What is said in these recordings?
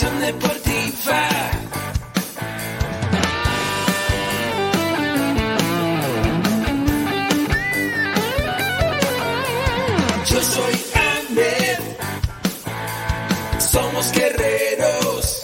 deportiva. Yo soy AMED. Somos guerreros.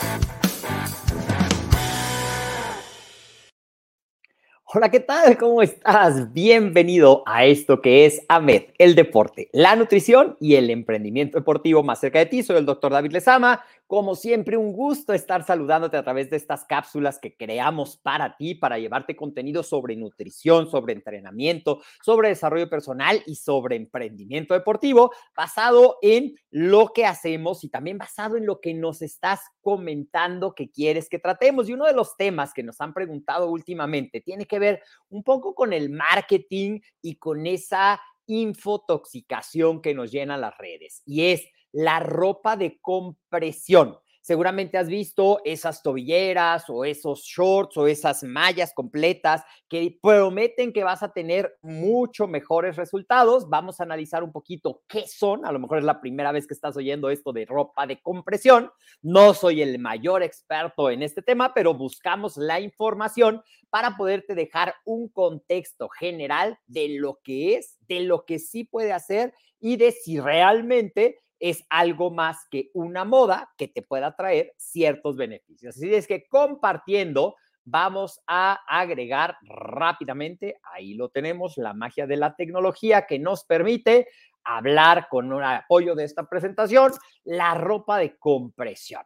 Hola, ¿qué tal? ¿Cómo estás? Bienvenido a esto que es AMED, el deporte, la nutrición y el emprendimiento deportivo más cerca de ti. Soy el doctor David Lezama. Como siempre, un gusto estar saludándote a través de estas cápsulas que creamos para ti, para llevarte contenido sobre nutrición, sobre entrenamiento, sobre desarrollo personal y sobre emprendimiento deportivo, basado en lo que hacemos y también basado en lo que nos estás comentando que quieres que tratemos. Y uno de los temas que nos han preguntado últimamente tiene que ver un poco con el marketing y con esa infotoxicación que nos llenan las redes. Y es la ropa de compresión. Seguramente has visto esas tobilleras o esos shorts o esas mallas completas que prometen que vas a tener mucho mejores resultados. Vamos a analizar un poquito qué son. A lo mejor es la primera vez que estás oyendo esto de ropa de compresión. No soy el mayor experto en este tema, pero buscamos la información para poderte dejar un contexto general de lo que es, de lo que sí puede hacer y de si realmente es algo más que una moda que te pueda traer ciertos beneficios. Así es que compartiendo, vamos a agregar rápidamente, ahí lo tenemos, la magia de la tecnología que nos permite hablar con un apoyo de esta presentación, la ropa de compresión.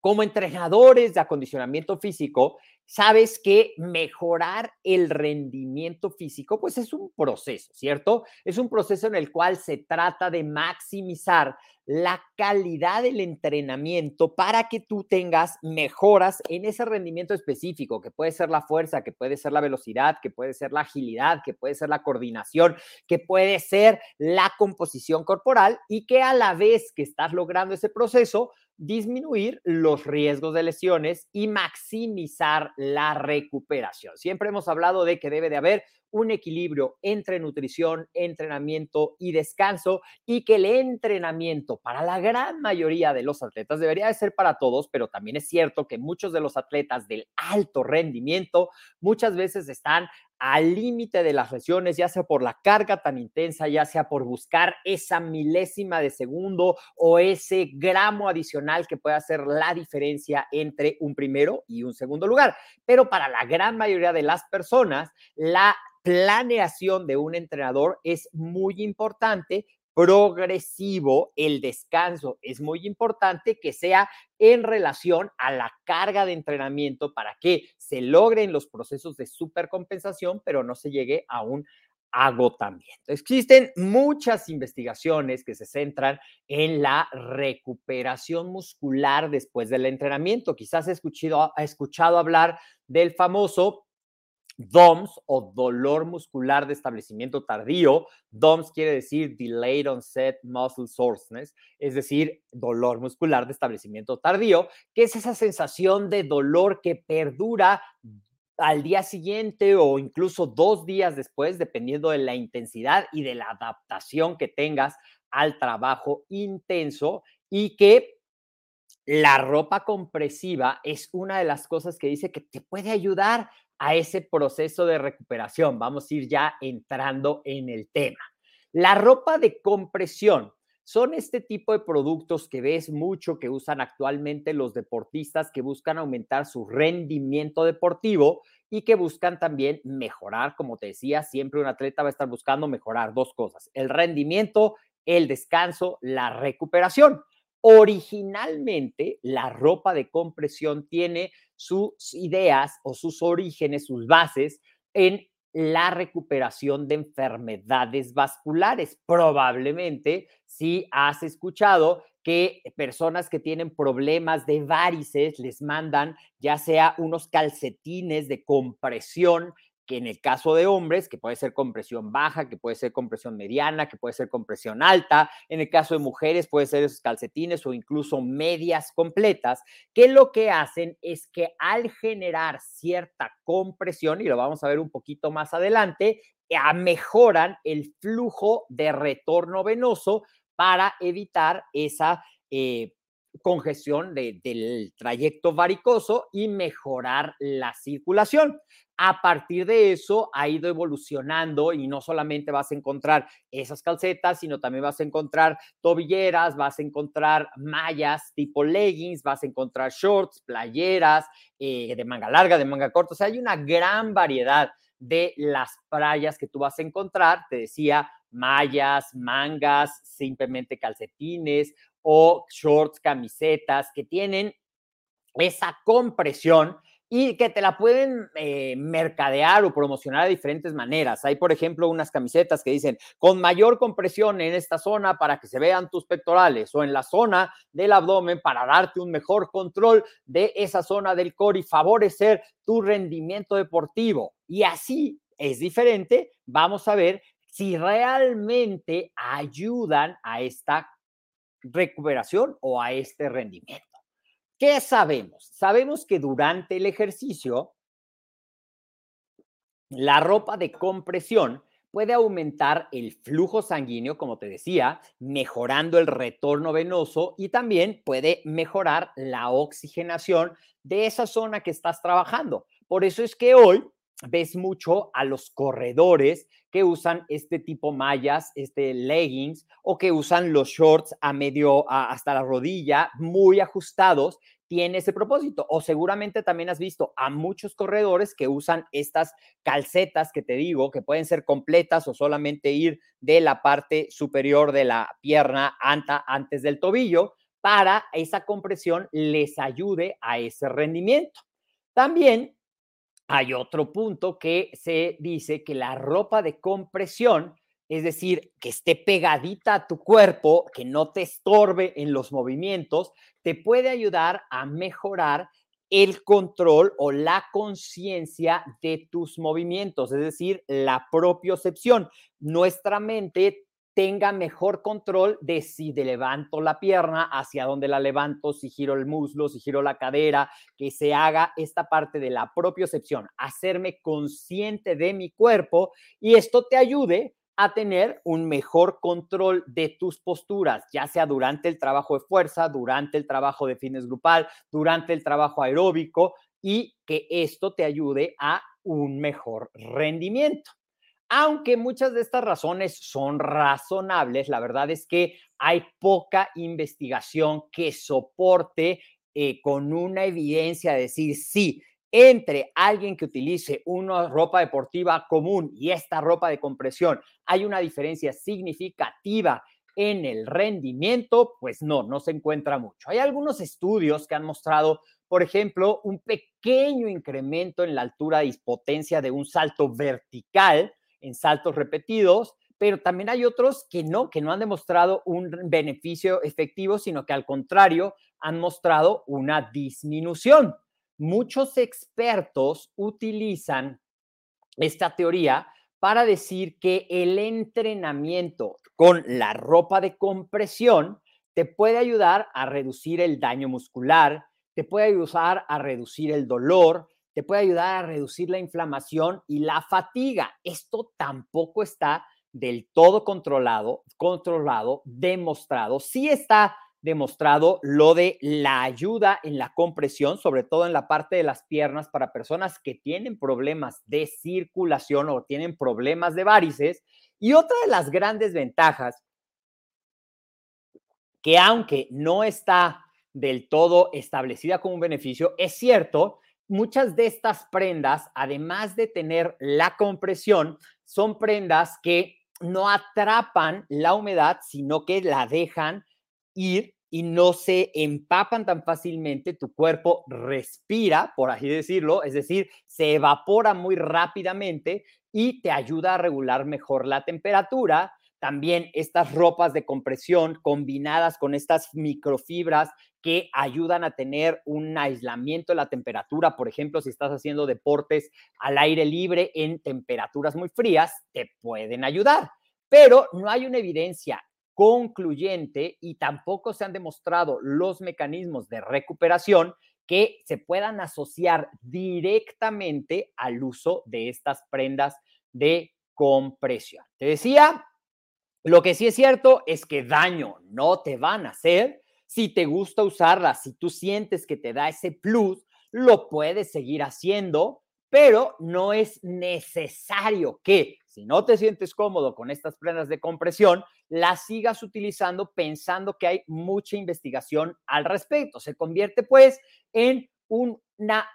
Como entrenadores de acondicionamiento físico, sabes que mejorar el rendimiento físico, pues es un proceso, ¿cierto? Es un proceso en el cual se trata de maximizar la calidad del entrenamiento para que tú tengas mejoras en ese rendimiento específico, que puede ser la fuerza, que puede ser la velocidad, que puede ser la agilidad, que puede ser la coordinación, que puede ser la composición corporal y que a la vez que estás logrando ese proceso, disminuir los riesgos de lesiones y maximizar la recuperación. Siempre hemos hablado de que debe de haber un equilibrio entre nutrición, entrenamiento y descanso y que el entrenamiento para la gran mayoría de los atletas debería de ser para todos, pero también es cierto que muchos de los atletas del alto rendimiento muchas veces están al límite de las lesiones, ya sea por la carga tan intensa, ya sea por buscar esa milésima de segundo o ese gramo adicional que puede hacer la diferencia entre un primero y un segundo lugar. Pero para la gran mayoría de las personas, la planeación de un entrenador es muy importante progresivo, el descanso es muy importante que sea en relación a la carga de entrenamiento para que se logren los procesos de supercompensación, pero no se llegue a un agotamiento. Existen muchas investigaciones que se centran en la recuperación muscular después del entrenamiento. Quizás has escuchado, ha escuchado hablar del famoso DOMS o dolor muscular de establecimiento tardío. DOMS quiere decir Delayed Onset Muscle Soreness, es decir, dolor muscular de establecimiento tardío, que es esa sensación de dolor que perdura al día siguiente o incluso dos días después, dependiendo de la intensidad y de la adaptación que tengas al trabajo intenso y que la ropa compresiva es una de las cosas que dice que te puede ayudar a ese proceso de recuperación. Vamos a ir ya entrando en el tema. La ropa de compresión son este tipo de productos que ves mucho que usan actualmente los deportistas que buscan aumentar su rendimiento deportivo y que buscan también mejorar, como te decía, siempre un atleta va a estar buscando mejorar dos cosas, el rendimiento, el descanso, la recuperación. Originalmente, la ropa de compresión tiene sus ideas o sus orígenes, sus bases en la recuperación de enfermedades vasculares. Probablemente si has escuchado que personas que tienen problemas de varices les mandan ya sea unos calcetines de compresión que en el caso de hombres, que puede ser compresión baja, que puede ser compresión mediana, que puede ser compresión alta, en el caso de mujeres puede ser esos calcetines o incluso medias completas, que lo que hacen es que al generar cierta compresión, y lo vamos a ver un poquito más adelante, mejoran el flujo de retorno venoso para evitar esa eh, congestión del trayecto varicoso y mejorar la circulación. A partir de eso ha ido evolucionando y no solamente vas a encontrar esas calcetas, sino también vas a encontrar tobilleras, vas a encontrar mallas tipo leggings, vas a encontrar shorts, playeras eh, de manga larga, de manga corta. O sea, hay una gran variedad de las playas que tú vas a encontrar. Te decía, mallas, mangas, simplemente calcetines o shorts, camisetas que tienen esa compresión y que te la pueden eh, mercadear o promocionar de diferentes maneras. Hay, por ejemplo, unas camisetas que dicen con mayor compresión en esta zona para que se vean tus pectorales o en la zona del abdomen para darte un mejor control de esa zona del core y favorecer tu rendimiento deportivo. Y así es diferente. Vamos a ver si realmente ayudan a esta recuperación o a este rendimiento. ¿Qué sabemos? Sabemos que durante el ejercicio, la ropa de compresión puede aumentar el flujo sanguíneo, como te decía, mejorando el retorno venoso y también puede mejorar la oxigenación de esa zona que estás trabajando. Por eso es que hoy ves mucho a los corredores que usan este tipo mallas, este leggings o que usan los shorts a medio hasta la rodilla muy ajustados, tiene ese propósito. O seguramente también has visto a muchos corredores que usan estas calcetas que te digo, que pueden ser completas o solamente ir de la parte superior de la pierna anta antes del tobillo para esa compresión les ayude a ese rendimiento. También hay otro punto que se dice que la ropa de compresión, es decir, que esté pegadita a tu cuerpo, que no te estorbe en los movimientos, te puede ayudar a mejorar el control o la conciencia de tus movimientos, es decir, la propiocepción. Nuestra mente tenga mejor control de si de levanto la pierna, hacia dónde la levanto, si giro el muslo, si giro la cadera, que se haga esta parte de la propiocepción, hacerme consciente de mi cuerpo y esto te ayude a tener un mejor control de tus posturas, ya sea durante el trabajo de fuerza, durante el trabajo de fitness grupal, durante el trabajo aeróbico y que esto te ayude a un mejor rendimiento. Aunque muchas de estas razones son razonables, la verdad es que hay poca investigación que soporte eh, con una evidencia de decir sí, entre alguien que utilice una ropa deportiva común y esta ropa de compresión, hay una diferencia significativa en el rendimiento, pues no, no se encuentra mucho. Hay algunos estudios que han mostrado, por ejemplo, un pequeño incremento en la altura de potencia de un salto vertical en saltos repetidos, pero también hay otros que no, que no han demostrado un beneficio efectivo, sino que al contrario han mostrado una disminución. Muchos expertos utilizan esta teoría para decir que el entrenamiento con la ropa de compresión te puede ayudar a reducir el daño muscular, te puede ayudar a reducir el dolor, te puede ayudar a reducir la inflamación y la fatiga. Esto tampoco está del todo controlado, controlado, demostrado. Sí está demostrado lo de la ayuda en la compresión, sobre todo en la parte de las piernas para personas que tienen problemas de circulación o tienen problemas de varices. Y otra de las grandes ventajas, que aunque no está del todo establecida como un beneficio, es cierto, muchas de estas prendas, además de tener la compresión, son prendas que no atrapan la humedad, sino que la dejan ir y no se empapan tan fácilmente, tu cuerpo respira, por así decirlo, es decir, se evapora muy rápidamente y te ayuda a regular mejor la temperatura. También estas ropas de compresión combinadas con estas microfibras que ayudan a tener un aislamiento de la temperatura. Por ejemplo, si estás haciendo deportes al aire libre en temperaturas muy frías, te pueden ayudar. Pero no hay una evidencia concluyente y tampoco se han demostrado los mecanismos de recuperación que se puedan asociar directamente al uso de estas prendas de compresión. Te decía, lo que sí es cierto es que daño no te van a hacer, si te gusta usarla, si tú sientes que te da ese plus, lo puedes seguir haciendo, pero no es necesario que, si no te sientes cómodo con estas prendas de compresión, las sigas utilizando pensando que hay mucha investigación al respecto. Se convierte pues en una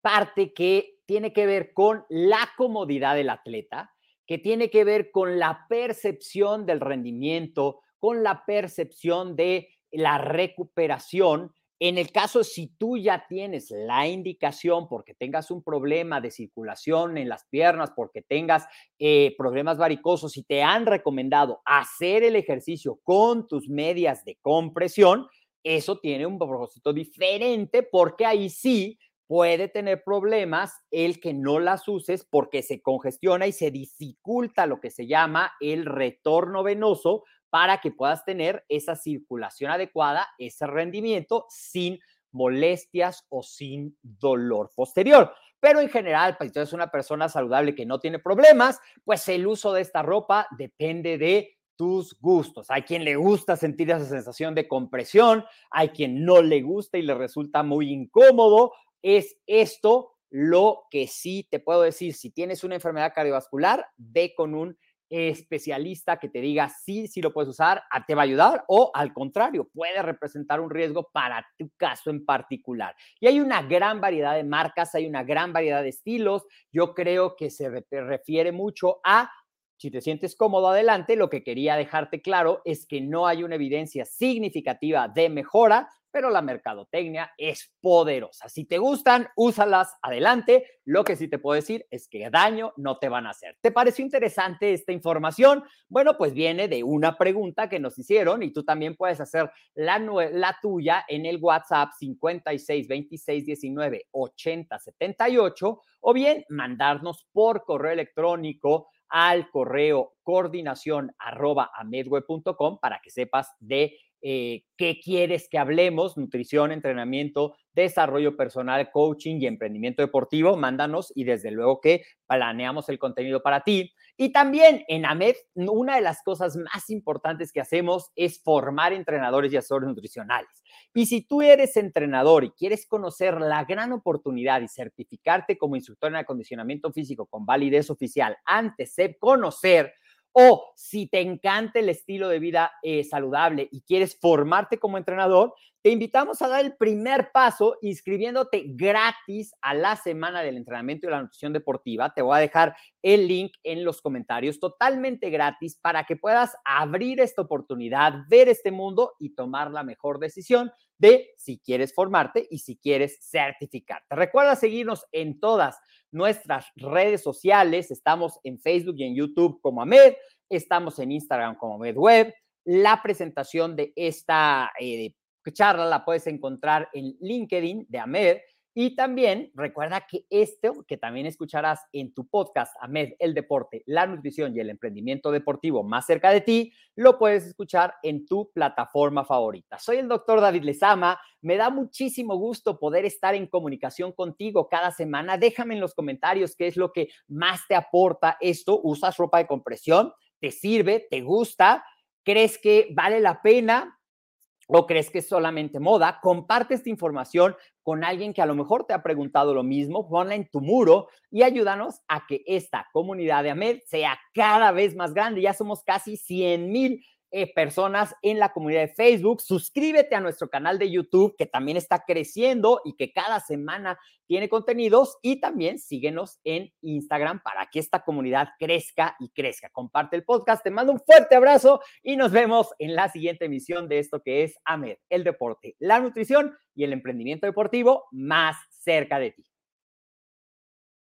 parte que tiene que ver con la comodidad del atleta, que tiene que ver con la percepción del rendimiento, con la percepción de la recuperación. En el caso, si tú ya tienes la indicación porque tengas un problema de circulación en las piernas, porque tengas eh, problemas varicosos y te han recomendado hacer el ejercicio con tus medias de compresión, eso tiene un propósito diferente porque ahí sí puede tener problemas el que no las uses porque se congestiona y se dificulta lo que se llama el retorno venoso para que puedas tener esa circulación adecuada, ese rendimiento sin molestias o sin dolor posterior. Pero en general, pues si eres una persona saludable que no tiene problemas, pues el uso de esta ropa depende de tus gustos. Hay quien le gusta sentir esa sensación de compresión, hay quien no le gusta y le resulta muy incómodo. Es esto lo que sí te puedo decir. Si tienes una enfermedad cardiovascular, ve con un especialista que te diga sí, sí lo puedes usar, te va a ayudar o al contrario, puede representar un riesgo para tu caso en particular. Y hay una gran variedad de marcas, hay una gran variedad de estilos. Yo creo que se refiere mucho a si te sientes cómodo adelante, lo que quería dejarte claro es que no hay una evidencia significativa de mejora, pero la mercadotecnia es poderosa. Si te gustan, úsalas adelante. Lo que sí te puedo decir es que daño no te van a hacer. ¿Te pareció interesante esta información? Bueno, pues viene de una pregunta que nos hicieron y tú también puedes hacer la, la tuya en el WhatsApp 56 26 19 80 78 o bien mandarnos por correo electrónico al correo coordinación arroba para que sepas de eh, qué quieres que hablemos, nutrición, entrenamiento, desarrollo personal, coaching y emprendimiento deportivo, mándanos y desde luego que planeamos el contenido para ti. Y también en AMED, una de las cosas más importantes que hacemos es formar entrenadores y asesores nutricionales. Y si tú eres entrenador y quieres conocer la gran oportunidad y certificarte como instructor en acondicionamiento físico con validez oficial antes de conocer o si te encanta el estilo de vida eh, saludable y quieres formarte como entrenador, te invitamos a dar el primer paso inscribiéndote gratis a la semana del entrenamiento y la nutrición deportiva. Te voy a dejar el link en los comentarios totalmente gratis para que puedas abrir esta oportunidad, ver este mundo y tomar la mejor decisión de si quieres formarte y si quieres certificarte. Recuerda seguirnos en todas nuestras redes sociales. Estamos en Facebook y en YouTube como AMED, estamos en Instagram como AMED Web. La presentación de esta eh, charla la puedes encontrar en LinkedIn de AMED y también recuerda que esto, que también escucharás en tu podcast, AMED, el deporte, la nutrición y el emprendimiento deportivo más cerca de ti, lo puedes escuchar en tu plataforma favorita. Soy el doctor David Lezama. Me da muchísimo gusto poder estar en comunicación contigo cada semana. Déjame en los comentarios qué es lo que más te aporta esto. ¿Usas ropa de compresión? ¿Te sirve? ¿Te gusta? ¿Crees que vale la pena? O crees que es solamente moda, comparte esta información con alguien que a lo mejor te ha preguntado lo mismo, ponla en tu muro y ayúdanos a que esta comunidad de AMED sea cada vez más grande. Ya somos casi 100 mil eh, personas en la comunidad de Facebook. Suscríbete a nuestro canal de YouTube, que también está creciendo y que cada semana tiene contenidos. Y también síguenos en Instagram para que esta comunidad crezca y crezca. Comparte el podcast. Te mando un fuerte abrazo y nos vemos en la siguiente emisión de esto que es AMED, el deporte, la nutrición y el emprendimiento deportivo más cerca de ti.